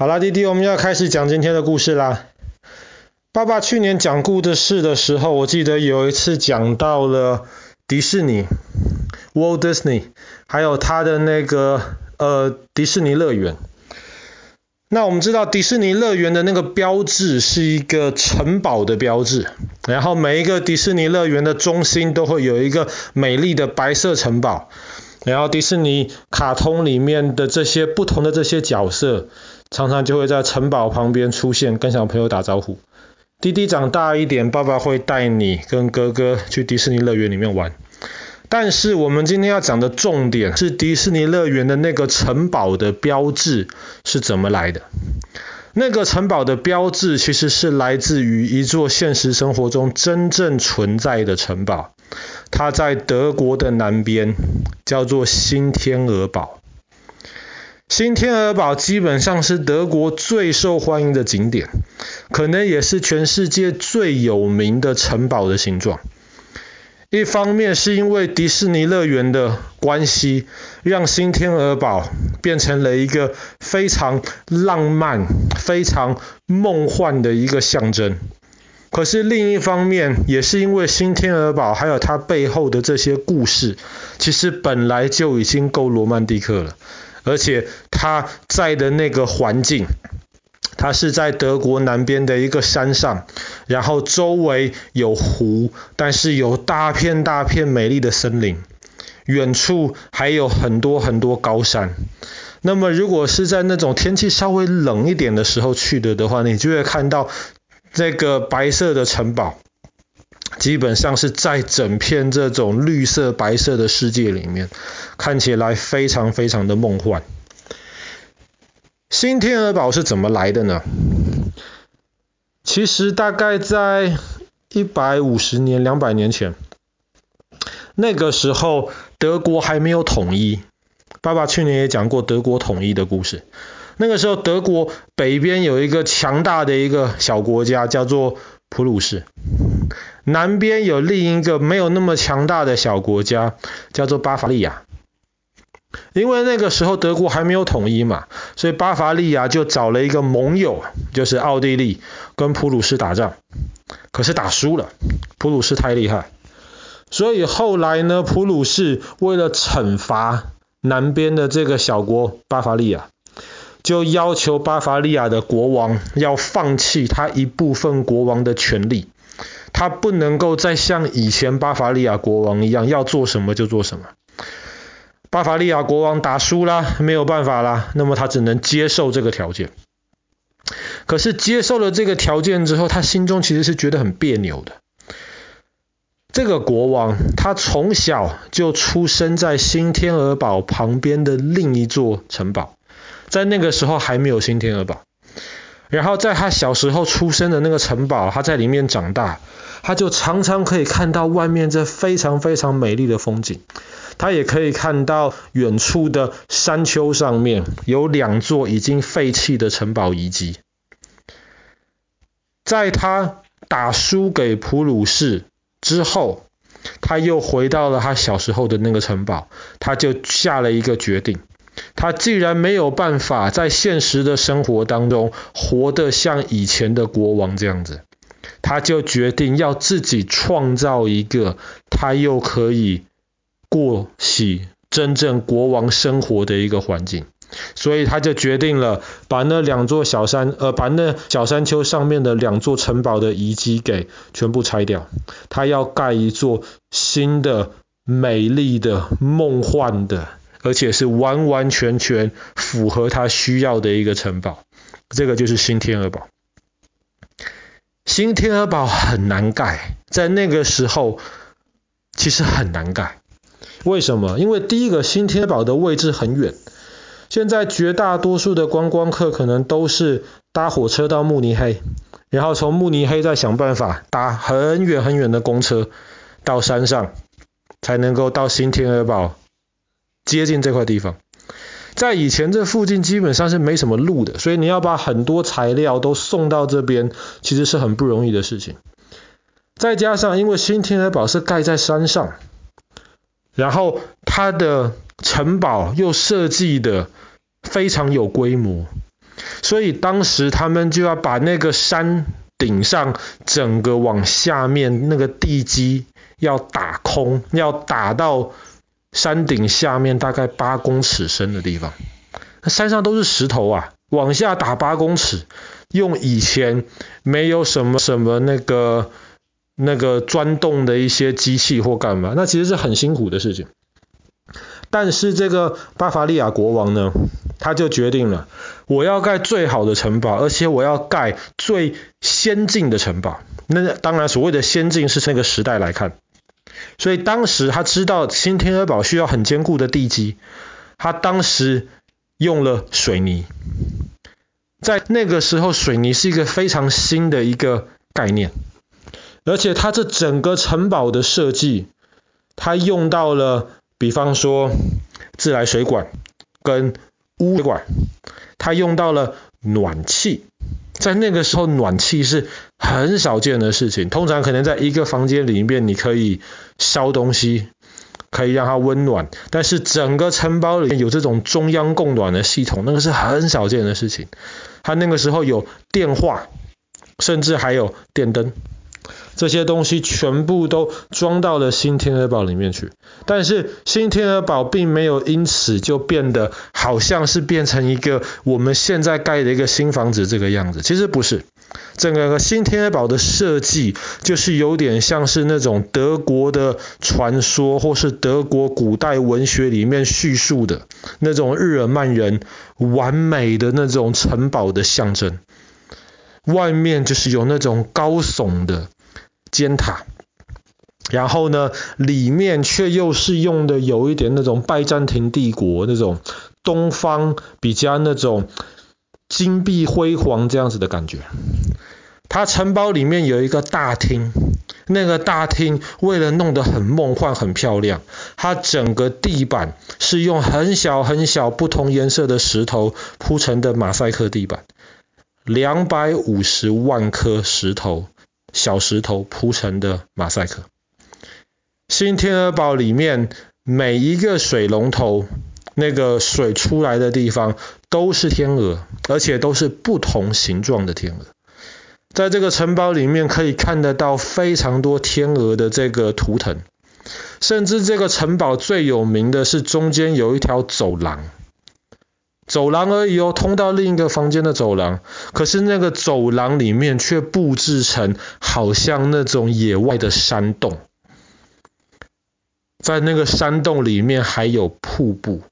好啦，弟弟，我们要开始讲今天的故事啦。爸爸去年讲故事的时候，我记得有一次讲到了迪士尼，Walt Disney，还有他的那个呃迪士尼乐园。那我们知道迪士尼乐园的那个标志是一个城堡的标志，然后每一个迪士尼乐园的中心都会有一个美丽的白色城堡，然后迪士尼卡通里面的这些不同的这些角色，常常就会在城堡旁边出现，跟小朋友打招呼。弟弟长大一点，爸爸会带你跟哥哥去迪士尼乐园里面玩。但是我们今天要讲的重点是迪士尼乐园的那个城堡的标志是怎么来的？那个城堡的标志其实是来自于一座现实生活中真正存在的城堡，它在德国的南边，叫做新天鹅堡。新天鹅堡基本上是德国最受欢迎的景点，可能也是全世界最有名的城堡的形状。一方面是因为迪士尼乐园的关系，让新天鹅堡变成了一个非常浪漫、非常梦幻的一个象征。可是另一方面，也是因为新天鹅堡还有它背后的这些故事，其实本来就已经够罗曼蒂克了，而且它在的那个环境。它是在德国南边的一个山上，然后周围有湖，但是有大片大片美丽的森林，远处还有很多很多高山。那么如果是在那种天气稍微冷一点的时候去的的话，你就会看到这个白色的城堡，基本上是在整片这种绿色白色的世界里面，看起来非常非常的梦幻。新天鹅堡是怎么来的呢？其实大概在一百五十年、两百年前，那个时候德国还没有统一。爸爸去年也讲过德国统一的故事。那个时候德国北边有一个强大的一个小国家叫做普鲁士，南边有另一个没有那么强大的小国家叫做巴伐利亚。因为那个时候德国还没有统一嘛，所以巴伐利亚就找了一个盟友，就是奥地利，跟普鲁士打仗，可是打输了，普鲁士太厉害，所以后来呢，普鲁士为了惩罚南边的这个小国巴伐利亚，就要求巴伐利亚的国王要放弃他一部分国王的权利，他不能够再像以前巴伐利亚国王一样，要做什么就做什么。巴伐利亚国王打输了，没有办法了，那么他只能接受这个条件。可是接受了这个条件之后，他心中其实是觉得很别扭的。这个国王他从小就出生在新天鹅堡旁边的另一座城堡，在那个时候还没有新天鹅堡。然后在他小时候出生的那个城堡，他在里面长大，他就常常可以看到外面这非常非常美丽的风景。他也可以看到远处的山丘上面有两座已经废弃的城堡遗迹。在他打输给普鲁士之后，他又回到了他小时候的那个城堡，他就下了一个决定。他既然没有办法在现实的生活当中活得像以前的国王这样子，他就决定要自己创造一个他又可以。过起真正国王生活的一个环境，所以他就决定了把那两座小山，呃，把那小山丘上面的两座城堡的遗迹给全部拆掉。他要盖一座新的、美丽的、梦幻的，而且是完完全全符合他需要的一个城堡。这个就是新天鹅堡。新天鹅堡很难盖，在那个时候其实很难盖。为什么？因为第一个，新天鹅堡的位置很远。现在绝大多数的观光客可能都是搭火车到慕尼黑，然后从慕尼黑再想办法搭很远很远的公车到山上，才能够到新天鹅堡接近这块地方。在以前这附近基本上是没什么路的，所以你要把很多材料都送到这边，其实是很不容易的事情。再加上因为新天鹅堡是盖在山上。然后它的城堡又设计的非常有规模，所以当时他们就要把那个山顶上整个往下面那个地基要打空，要打到山顶下面大概八公尺深的地方。那山上都是石头啊，往下打八公尺，用以前没有什么什么那个那个钻洞的一些机器或干嘛，那其实是很辛苦的事情。但是这个巴伐利亚国王呢，他就决定了，我要盖最好的城堡，而且我要盖最先进的城堡。那当然，所谓的先进是那个时代来看。所以当时他知道新天鹅堡需要很坚固的地基，他当时用了水泥。在那个时候，水泥是一个非常新的一个概念，而且他这整个城堡的设计，他用到了。比方说自来水管跟污水管，它用到了暖气，在那个时候暖气是很少见的事情，通常可能在一个房间里面你可以烧东西，可以让它温暖，但是整个城堡里面有这种中央供暖的系统，那个是很少见的事情。它那个时候有电话，甚至还有电灯。这些东西全部都装到了新天鹅堡里面去，但是新天鹅堡并没有因此就变得好像是变成一个我们现在盖的一个新房子这个样子。其实不是，整个新天鹅堡的设计就是有点像是那种德国的传说，或是德国古代文学里面叙述的那种日耳曼人完美的那种城堡的象征。外面就是有那种高耸的。尖塔，然后呢，里面却又是用的有一点那种拜占庭帝国那种东方比较那种金碧辉煌这样子的感觉。它城堡里面有一个大厅，那个大厅为了弄得很梦幻、很漂亮，它整个地板是用很小很小不同颜色的石头铺成的马赛克地板，两百五十万颗石头。小石头铺成的马赛克。新天鹅堡里面每一个水龙头，那个水出来的地方都是天鹅，而且都是不同形状的天鹅。在这个城堡里面可以看得到非常多天鹅的这个图腾，甚至这个城堡最有名的是中间有一条走廊。走廊而已哦，通到另一个房间的走廊。可是那个走廊里面却布置成好像那种野外的山洞，在那个山洞里面还有瀑布，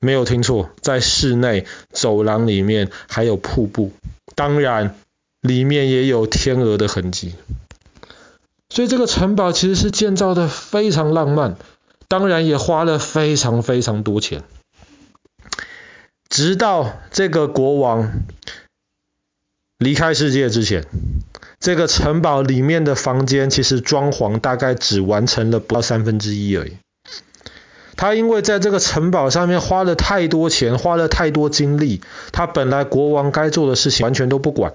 没有听错，在室内走廊里面还有瀑布，当然里面也有天鹅的痕迹。所以这个城堡其实是建造的非常浪漫，当然也花了非常非常多钱。直到这个国王离开世界之前，这个城堡里面的房间其实装潢大概只完成了不到三分之一而已。他因为在这个城堡上面花了太多钱，花了太多精力，他本来国王该做的事情完全都不管，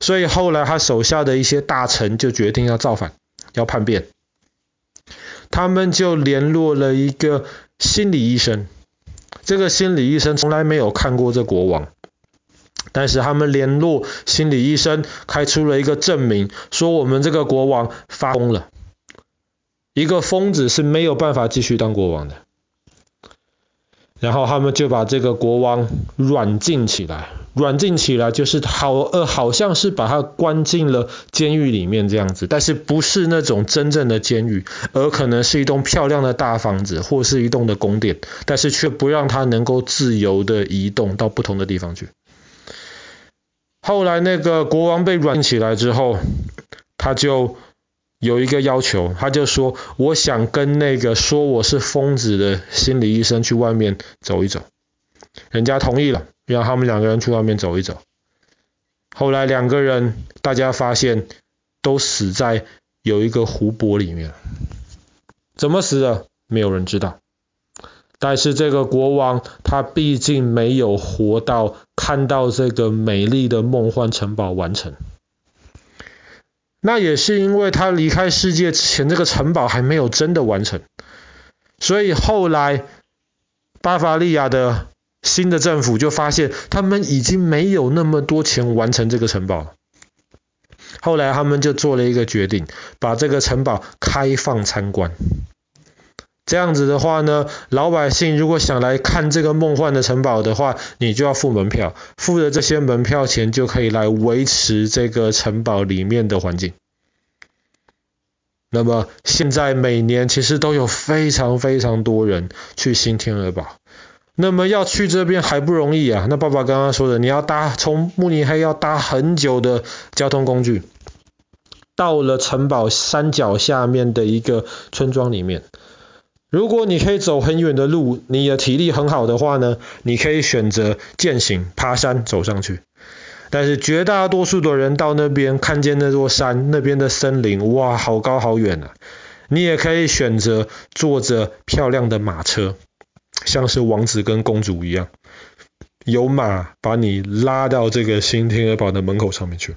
所以后来他手下的一些大臣就决定要造反，要叛变。他们就联络了一个心理医生。这个心理医生从来没有看过这国王，但是他们联络心理医生，开出了一个证明，说我们这个国王发疯了，一个疯子是没有办法继续当国王的。然后他们就把这个国王软禁起来。软禁起来就是好呃，好像是把他关进了监狱里面这样子，但是不是那种真正的监狱，而可能是一栋漂亮的大房子或是一栋的宫殿，但是却不让他能够自由的移动到不同的地方去。后来那个国王被软禁起来之后，他就有一个要求，他就说：“我想跟那个说我是疯子的心理医生去外面走一走。”人家同意了。让他们两个人去外面走一走。后来两个人，大家发现都死在有一个湖泊里面。怎么死的？没有人知道。但是这个国王，他毕竟没有活到看到这个美丽的梦幻城堡完成。那也是因为他离开世界之前，这个城堡还没有真的完成。所以后来巴伐利亚的。新的政府就发现他们已经没有那么多钱完成这个城堡。后来他们就做了一个决定，把这个城堡开放参观。这样子的话呢，老百姓如果想来看这个梦幻的城堡的话，你就要付门票，付了这些门票钱就可以来维持这个城堡里面的环境。那么现在每年其实都有非常非常多人去新天鹅堡。那么要去这边还不容易啊，那爸爸刚刚说的，你要搭从慕尼黑要搭很久的交通工具，到了城堡山脚下面的一个村庄里面。如果你可以走很远的路，你的体力很好的话呢，你可以选择健行爬山走上去。但是绝大多数的人到那边看见那座山，那边的森林，哇，好高好远啊！你也可以选择坐着漂亮的马车，像是王子跟公主一样，有马把你拉到这个新天鹅堡的门口上面去。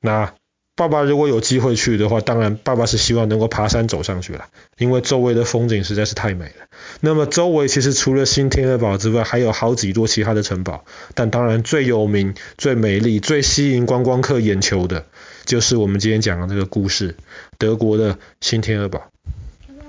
那。爸爸如果有机会去的话，当然爸爸是希望能够爬山走上去了，因为周围的风景实在是太美了。那么周围其实除了新天鹅堡之外，还有好几座其他的城堡，但当然最有名、最美丽、最吸引观光客眼球的，就是我们今天讲的这个故事——德国的新天鹅堡。